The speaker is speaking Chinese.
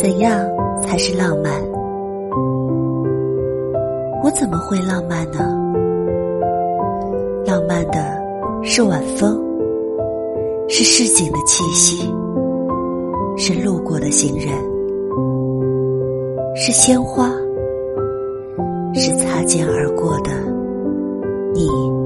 怎样才是浪漫？我怎么会浪漫呢？浪漫的是晚风是市井的气息是路过的行人是鲜花是擦肩而过的你。